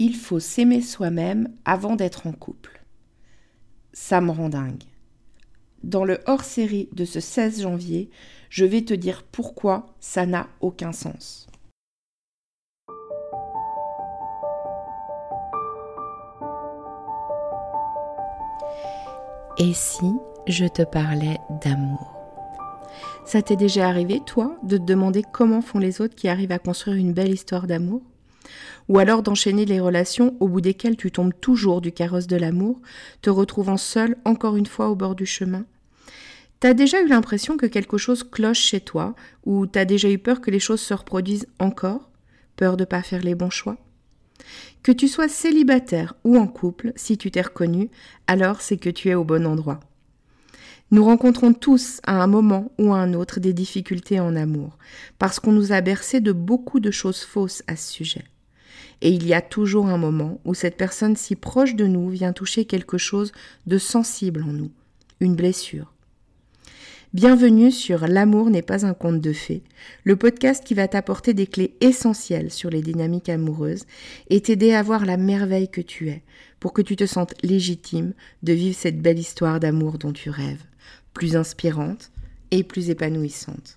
Il faut s'aimer soi-même avant d'être en couple. Ça me rend dingue. Dans le hors-série de ce 16 janvier, je vais te dire pourquoi ça n'a aucun sens. Et si je te parlais d'amour? Ça t'est déjà arrivé, toi, de te demander comment font les autres qui arrivent à construire une belle histoire d'amour? Ou alors d'enchaîner les relations au bout desquelles tu tombes toujours du carrosse de l'amour, te retrouvant seul encore une fois au bord du chemin T'as déjà eu l'impression que quelque chose cloche chez toi, ou t'as déjà eu peur que les choses se reproduisent encore? Peur de pas faire les bons choix? Que tu sois célibataire ou en couple, si tu t'es reconnu, alors c'est que tu es au bon endroit. Nous rencontrons tous à un moment ou à un autre des difficultés en amour, parce qu'on nous a bercé de beaucoup de choses fausses à ce sujet. Et il y a toujours un moment où cette personne si proche de nous vient toucher quelque chose de sensible en nous, une blessure. Bienvenue sur L'amour n'est pas un conte de fées, le podcast qui va t'apporter des clés essentielles sur les dynamiques amoureuses et t'aider à voir la merveille que tu es, pour que tu te sentes légitime de vivre cette belle histoire d'amour dont tu rêves, plus inspirante et plus épanouissante.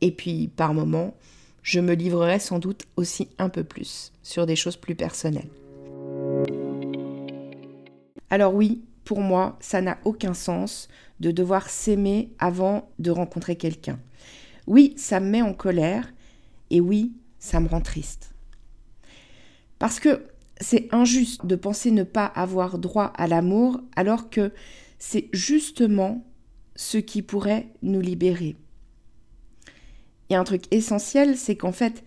Et puis, par moments, je me livrerai sans doute aussi un peu plus sur des choses plus personnelles. Alors oui, pour moi, ça n'a aucun sens de devoir s'aimer avant de rencontrer quelqu'un. Oui, ça me met en colère et oui, ça me rend triste. Parce que c'est injuste de penser ne pas avoir droit à l'amour alors que c'est justement ce qui pourrait nous libérer. Y a un truc essentiel, c'est qu'en fait,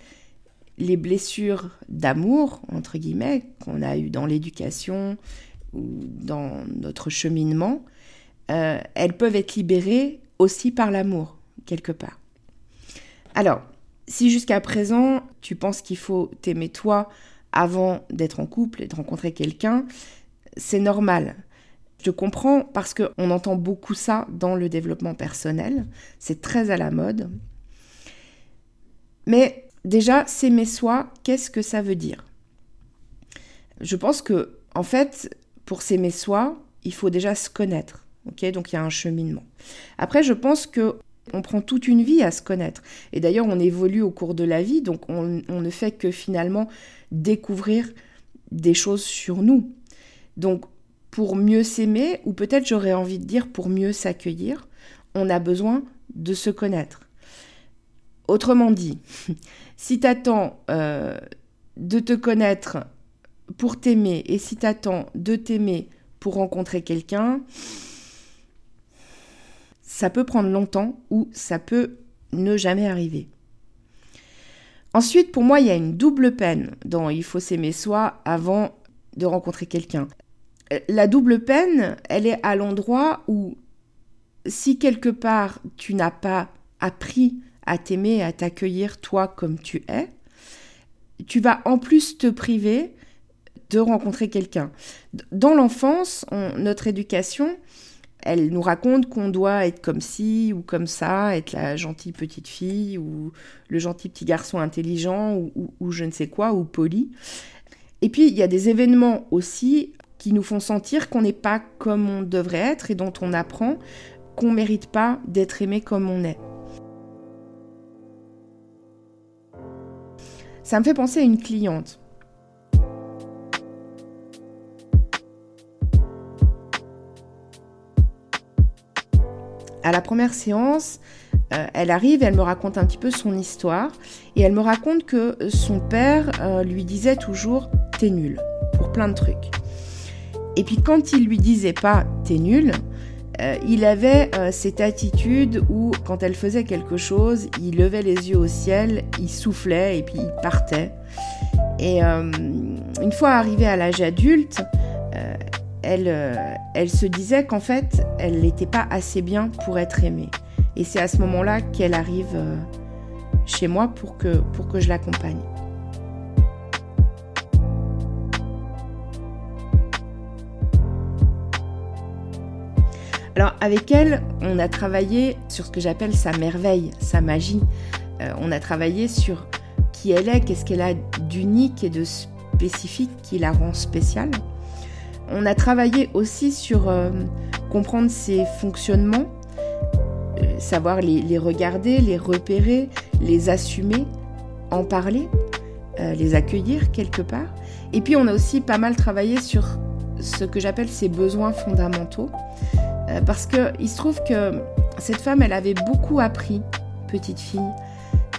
les blessures d'amour, entre guillemets, qu'on a eues dans l'éducation ou dans notre cheminement, euh, elles peuvent être libérées aussi par l'amour, quelque part. Alors, si jusqu'à présent, tu penses qu'il faut t'aimer toi avant d'être en couple et de rencontrer quelqu'un, c'est normal. Je comprends parce qu'on entend beaucoup ça dans le développement personnel. C'est très à la mode. Mais déjà, s'aimer soi, qu'est-ce que ça veut dire? Je pense que, en fait, pour s'aimer soi, il faut déjà se connaître. Donc il y a un cheminement. Après, je pense que on prend toute une vie à se connaître. Et d'ailleurs, on évolue au cours de la vie, donc on, on ne fait que finalement découvrir des choses sur nous. Donc, pour mieux s'aimer, ou peut-être j'aurais envie de dire pour mieux s'accueillir, on a besoin de se connaître. Autrement dit, si tu attends euh, de te connaître pour t'aimer et si tu attends de t'aimer pour rencontrer quelqu'un, ça peut prendre longtemps ou ça peut ne jamais arriver. Ensuite, pour moi, il y a une double peine dans Il faut s'aimer soi avant de rencontrer quelqu'un. La double peine, elle est à l'endroit où si quelque part tu n'as pas appris à t'aimer, à t'accueillir toi comme tu es, tu vas en plus te priver de rencontrer quelqu'un. Dans l'enfance, notre éducation, elle nous raconte qu'on doit être comme ci ou comme ça, être la gentille petite fille ou le gentil petit garçon intelligent ou, ou je ne sais quoi, ou poli. Et puis, il y a des événements aussi qui nous font sentir qu'on n'est pas comme on devrait être et dont on apprend qu'on ne mérite pas d'être aimé comme on est. Ça me fait penser à une cliente. À la première séance, euh, elle arrive, elle me raconte un petit peu son histoire et elle me raconte que son père euh, lui disait toujours t'es nul pour plein de trucs. Et puis quand il lui disait pas t'es nul, euh, il avait cette attitude où quand elle faisait quelque chose, il levait les yeux au ciel, il soufflait et puis il partait. Et une fois arrivée à l'âge adulte, elle, elle se disait qu'en fait, elle n'était pas assez bien pour être aimée. Et c'est à ce moment-là qu'elle arrive euh, chez moi pour que, pour que je l'accompagne. Alors avec elle, on a travaillé sur ce que j'appelle sa merveille, sa magie. Euh, on a travaillé sur qui elle est, qu'est-ce qu'elle a d'unique et de spécifique qui la rend spéciale. On a travaillé aussi sur euh, comprendre ses fonctionnements, savoir les, regarder, les repérer, les assumer, en parler, euh, les accueillir quelque part. Et puis on a aussi pas mal travaillé sur ce que j'appelle ses besoins fondamentaux, euh, parce qu'il se trouve que cette femme, elle avait beaucoup appris, petite fille,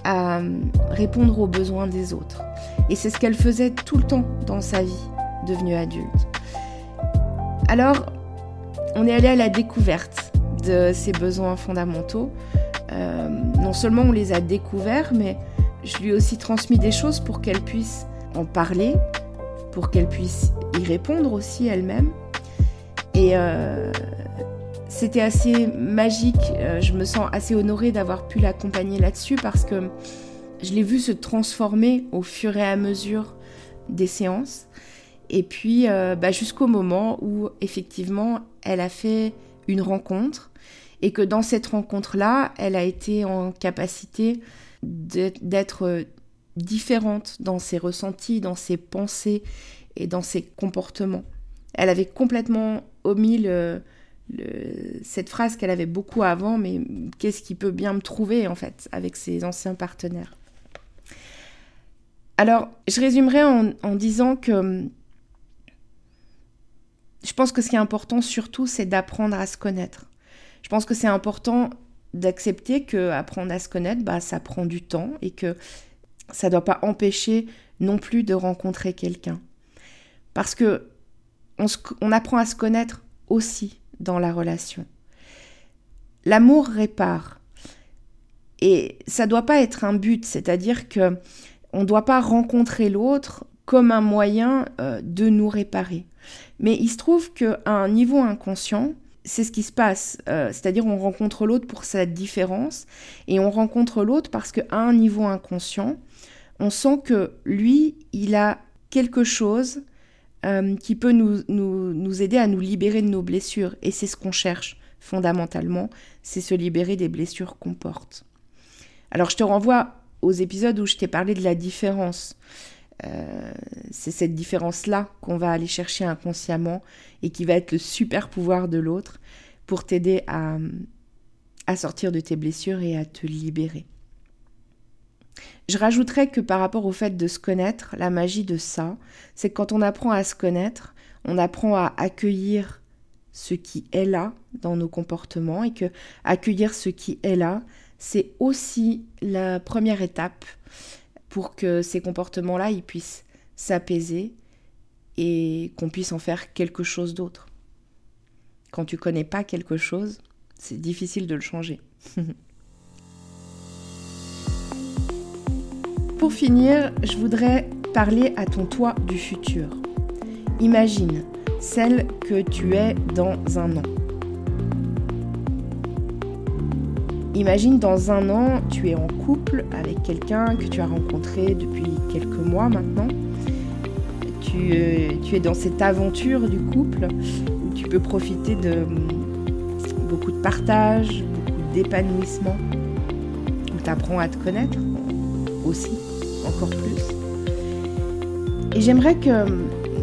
à euh, répondre aux besoins des autres. Et c'est ce qu'elle faisait tout le temps dans sa vie, devenue adulte. Alors, on est allé à la découverte de ses besoins fondamentaux. Euh, non seulement on les a découverts, mais je lui ai aussi transmis des choses pour qu'elle puisse en parler, pour qu'elle puisse y répondre aussi elle-même. Et c'était assez magique, euh, je me sens assez honorée d'avoir pu l'accompagner là-dessus parce que je l'ai vu se transformer au fur et à mesure des séances. Et puis bah, jusqu'au moment où effectivement elle a fait une rencontre et que dans cette rencontre-là, elle a été en capacité d'être différente dans ses ressentis, dans ses pensées et dans ses comportements. Elle avait complètement omis cette phrase qu'elle avait beaucoup avant, mais qu'est-ce qui peut bien me trouver en fait avec ses anciens partenaires? Alors, je résumerai en, disant que je pense que ce qui est important surtout, c'est d'apprendre à se connaître. Je pense que c'est important d'accepter que apprendre à se connaître, bah, ça prend du temps et que ça ne doit pas empêcher non plus de rencontrer quelqu'un. Parce que on, apprend à se connaître aussi dans la relation. L'amour répare. Et ça doit pas être un but, c'est-à-dire que on ne doit pas rencontrer l'autre comme un moyen euh, de nous réparer. Mais il se trouve qu'à un niveau inconscient, c'est ce qui se passe. Euh, c'est-à-dire on rencontre l'autre pour sa différence et on rencontre l'autre parce qu'à un niveau inconscient, on sent que lui, il a quelque chose euh, qui peut nous, nous, aider à nous libérer de nos blessures. Et c'est ce qu'on cherche fondamentalement, c'est se libérer des blessures qu'on porte. Alors je te renvoie aux épisodes où je t'ai parlé de la différence. Euh, c'est cette différence-là qu'on va aller chercher inconsciemment et qui va être le super pouvoir de l'autre pour t'aider à, à sortir de tes blessures et à te libérer. Je rajouterais que par rapport au fait de se connaître, la magie de ça, c'est que quand on apprend à se connaître, on apprend à accueillir ce qui est là dans nos comportements et que accueillir ce qui est là, c'est aussi la première étape pour que ces comportements-là, ils puissent s'apaiser et qu'on puisse en faire quelque chose d'autre. Quand tu connais pas quelque chose, c'est difficile de le changer. Pour finir, je voudrais parler à ton toi du futur. Imagine celle que tu es dans un an. Imagine dans un an, tu es en couple avec quelqu'un que tu as rencontré depuis quelques mois maintenant. Tu, euh, es dans cette aventure du couple où tu peux profiter de beaucoup de partage, beaucoup d'épanouissement, où tu à te connaître aussi, plus. Et j'aimerais que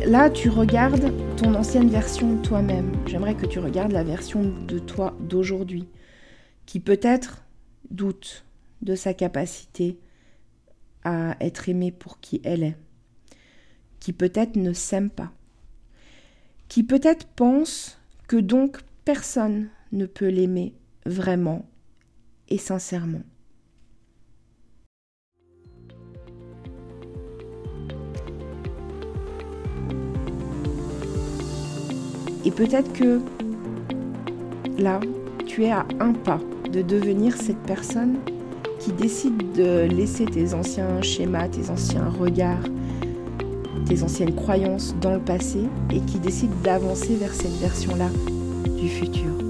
là, tu regardes ton ancienne version de toi-même. J'aimerais que tu regardes la version de toi d'aujourd'hui, qui peut-être doute de sa capacité à être aimée pour qui elle est, qui peut-être ne s'aime pas, qui peut-être pense que donc personne ne peut l'aimer vraiment et sincèrement. Et peut-être que là, tu es à un pas de devenir cette personne qui décide de laisser tes anciens schémas, tes anciens regards, tes anciennes croyances dans le passé et qui décide d'avancer vers cette version-là du futur.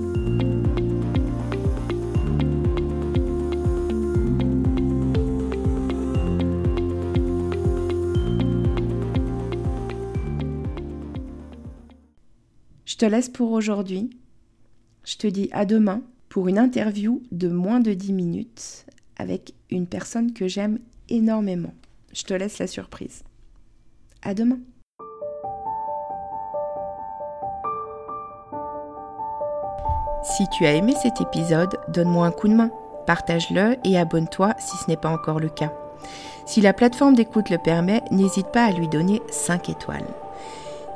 Je te laisse pour aujourd'hui. Je te dis à demain pour une interview de moins de 10 minutes avec une personne que j'aime énormément. Je te laisse la surprise. À demain. Si tu as aimé cet épisode, donne-moi un coup de main, partage-le et abonne-toi si ce n'est pas encore le cas. Si la plateforme d'écoute le permet, n'hésite pas à lui donner 5 étoiles.